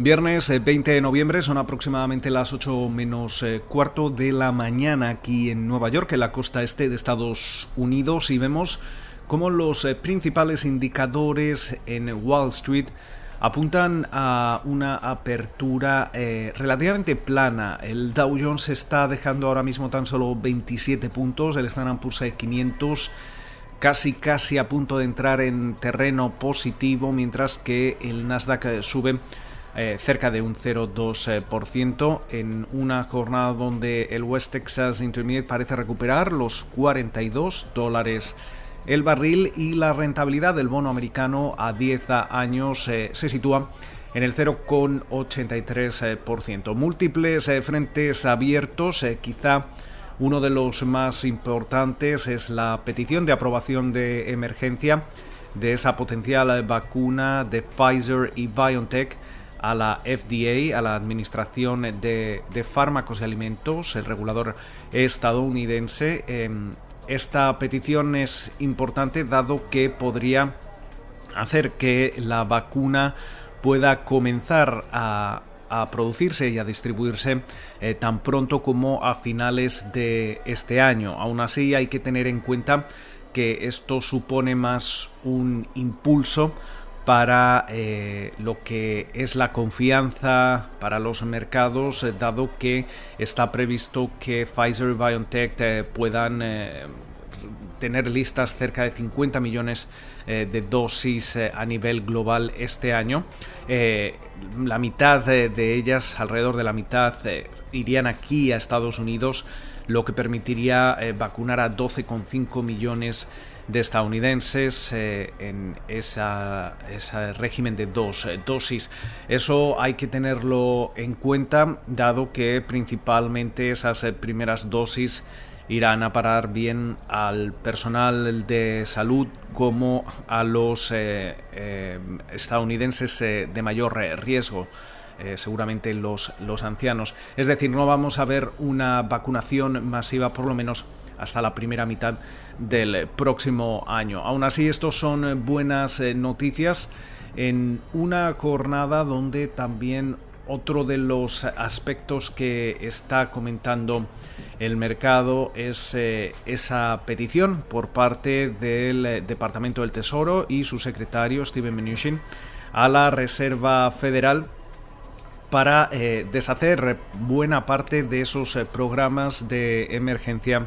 Viernes 20 eh, de noviembre son aproximadamente las 8 menos eh, cuarto de la mañana aquí en Nueva York, en la costa este de Estados Unidos, y vemos cómo los eh, principales indicadores en Wall Street apuntan a una apertura relativamente plana. El Dow Jones está dejando ahora mismo tan solo 27 puntos, el Standard Poor's 500 casi casi a punto de entrar en terreno positivo, mientras que el Nasdaq sube eh, cerca de un 0,2% en una jornada donde el West Texas Intermediate parece recuperar los 42 dólares el barril y la rentabilidad del bono americano a 10 años eh, se sitúa en el 0,83%. Múltiples eh, frentes abiertos, quizá uno de los más importantes es la petición de aprobación de emergencia de esa potencial vacuna de Pfizer y BioNTech a la FDA, a la Administración de, Fármacos y Alimentos, el regulador estadounidense. Em, esta petición es importante dado que podría hacer que la vacuna pueda comenzar a, producirse y a distribuirse eh, tan pronto como a finales de este año. Aún así hay que tener en cuenta que esto supone más un impulso para eh, lo que es la confianza para los mercados, eh, dado que está previsto que Pfizer y BioNTech eh, puedan tener listas cerca de 50 millones de dosis a nivel global este año. la mitad de ellas, alrededor de la mitad, irían aquí a Estados Unidos, lo que permitiría vacunar a 12,5 millones de de estadounidenses eh, en ese régimen de dos eh, dosis. Eso hay que tenerlo en cuenta, dado que principalmente esas eh, primeras dosis irán a parar bien al personal de salud como a los estadounidenses de mayor riesgo. Seguramente los, los ancianos. Es decir, no vamos a ver una vacunación masiva, por lo menos hasta la primera mitad del próximo año. Aún así, estos son buenas eh, noticias en una jornada donde también otro de los aspectos que está comentando el mercado es eh, esa petición por parte del eh, Departamento del Tesoro y su secretario Steven Mnuchin a la Reserva Federal para deshacer buena parte de esos programas de emergencia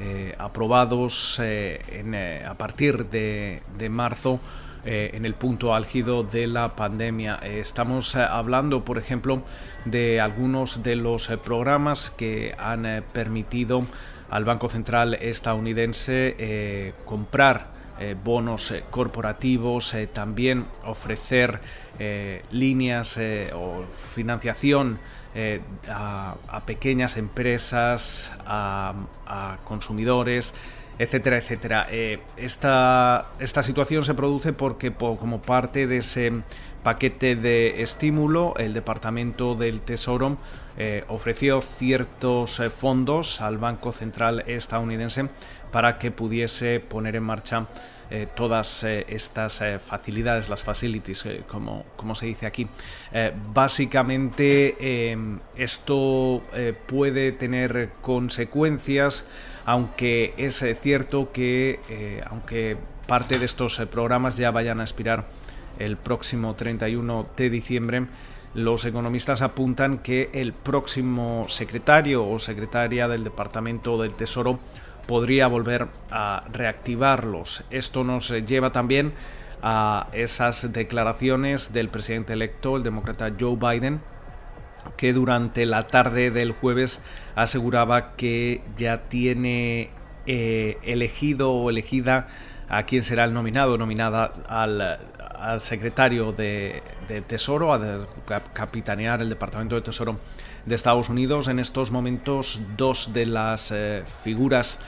eh, aprobados eh, eh, a partir de, marzo en el punto álgido de la pandemia. estamos hablando, por ejemplo, de algunos de los programas que han permitido al Banco Central estadounidense comprar bonos corporativos, también ofrecer líneas o financiación eh, a, pequeñas empresas, a, consumidores, etcétera, etcétera. Eh, esta, esta, situación se produce porque como parte de ese paquete de estímulo, el Departamento del Tesoro eh, ofreció ciertos fondos al Banco Central estadounidense para que pudiese poner en marcha eh, todas eh, estas eh, facilidades, las facilities, como, como, se dice aquí. básicamente esto puede tener consecuencias, aunque es cierto que aunque parte de estos programas ya vayan a expirar el próximo 31 de diciembre, los economistas apuntan que el próximo secretario o secretaria del Departamento del Tesoro podría volver a reactivarlos. Esto nos lleva también a esas declaraciones del presidente electo, el demócrata Joe Biden, que durante la tarde del jueves aseguraba que ya tiene eh, elegido o elegida a quien será el nominado nominada al, secretario de, Tesoro, a capitanear el Departamento de Tesoro de Estados Unidos. En estos momentos, dos de las eh, figuras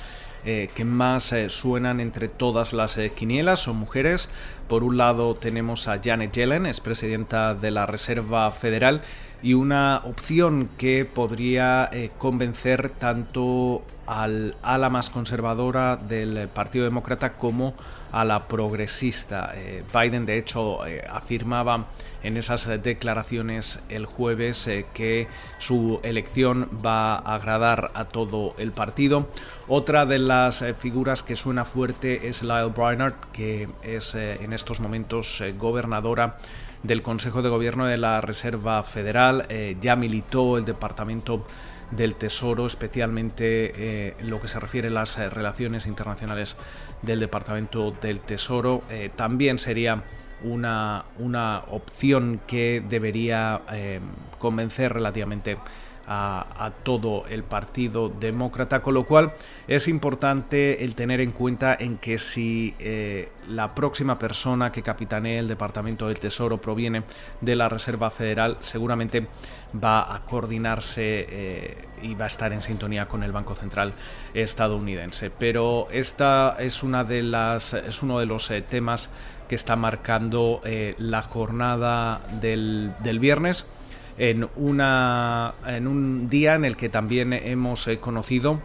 eh, que más eh, suenan entre todas las quinielas son mujeres. Por un lado tenemos a Janet Yellen, es presidenta de la Reserva Federal, y una opción que podría eh, convencer tanto al ala más conservadora del Partido Demócrata como a la progresista. Eh, Biden, de hecho, eh, afirmaba en esas declaraciones el jueves que su elección va a agradar a todo el partido. Otra de las figuras que suena fuerte es Lyle Brainerd, que es en estos momentos gobernadora del Consejo de Gobierno de la Reserva Federal, eh, ya militó el Departamento del Tesoro, especialmente eh, lo que se refiere a las eh, relaciones internacionales del Departamento del Tesoro. también sería una, una, opción que debería convencer relativamente a, todo el Partido Demócrata, con lo cual es importante el tener en cuenta en que si eh, la próxima persona que capitanee el Departamento del Tesoro proviene de la Reserva Federal, seguramente va a coordinarse eh, y va a estar en sintonía con el Banco Central estadounidense. Pero esta es una de las es uno de los eh, temas que está marcando la jornada del, del viernes en, una, en un día en el que también hemos eh, conocido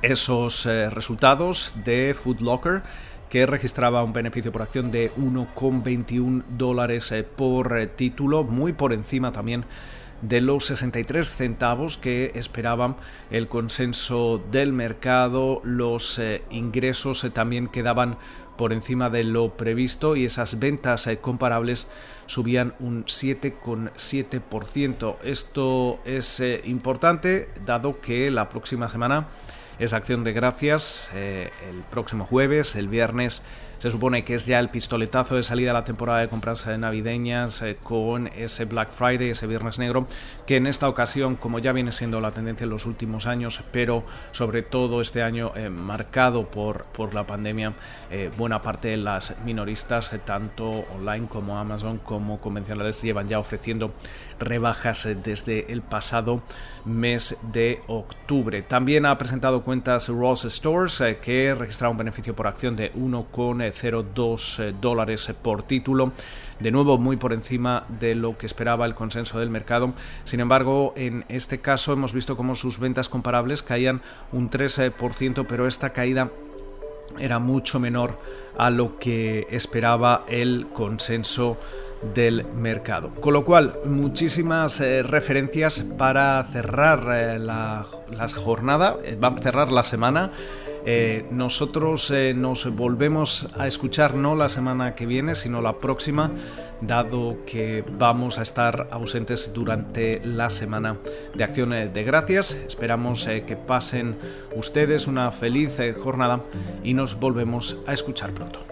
esos eh, resultados de Food Locker que registraba un beneficio por acción de 1,21 dólares eh, por título, muy por encima también de los 63 centavos que esperaban el consenso del mercado. Los ingresos también quedaban por encima de lo previsto y esas ventas comparables subían un 7,7%. Esto es eh, importante dado que la próxima semana es acción de gracias, eh, el próximo jueves, el viernes se supone que es ya el pistoletazo de salida a la temporada de compras eh, navideñas eh, con ese Black Friday, ese Viernes Negro, que en esta ocasión, como ya viene siendo la tendencia en los últimos años, pero sobre todo este año marcado por, por la pandemia, buena parte de las minoristas, tanto online como Amazon como convencionales, llevan ya ofreciendo rebajas desde el pasado mes de octubre. También ha presentado cuentas Ross Stores que registra un beneficio por acción de 1,5 0,2 eh, dólares por título. De nuevo, muy por encima de lo que esperaba el consenso del mercado. Sin embargo, en este caso hemos visto cómo sus ventas comparables caían un 3%, pero esta caída era mucho menor a lo que esperaba el consenso del mercado. Con lo cual, muchísimas eh, referencias para cerrar eh, la, jornada, va a cerrar la semana eh, nosotros eh, nos volvemos a escuchar no la semana que viene, sino la próxima, dado que vamos a estar ausentes durante la semana de acciones de gracias. Esperamos eh, que pasen ustedes una feliz jornada y nos volvemos a escuchar pronto.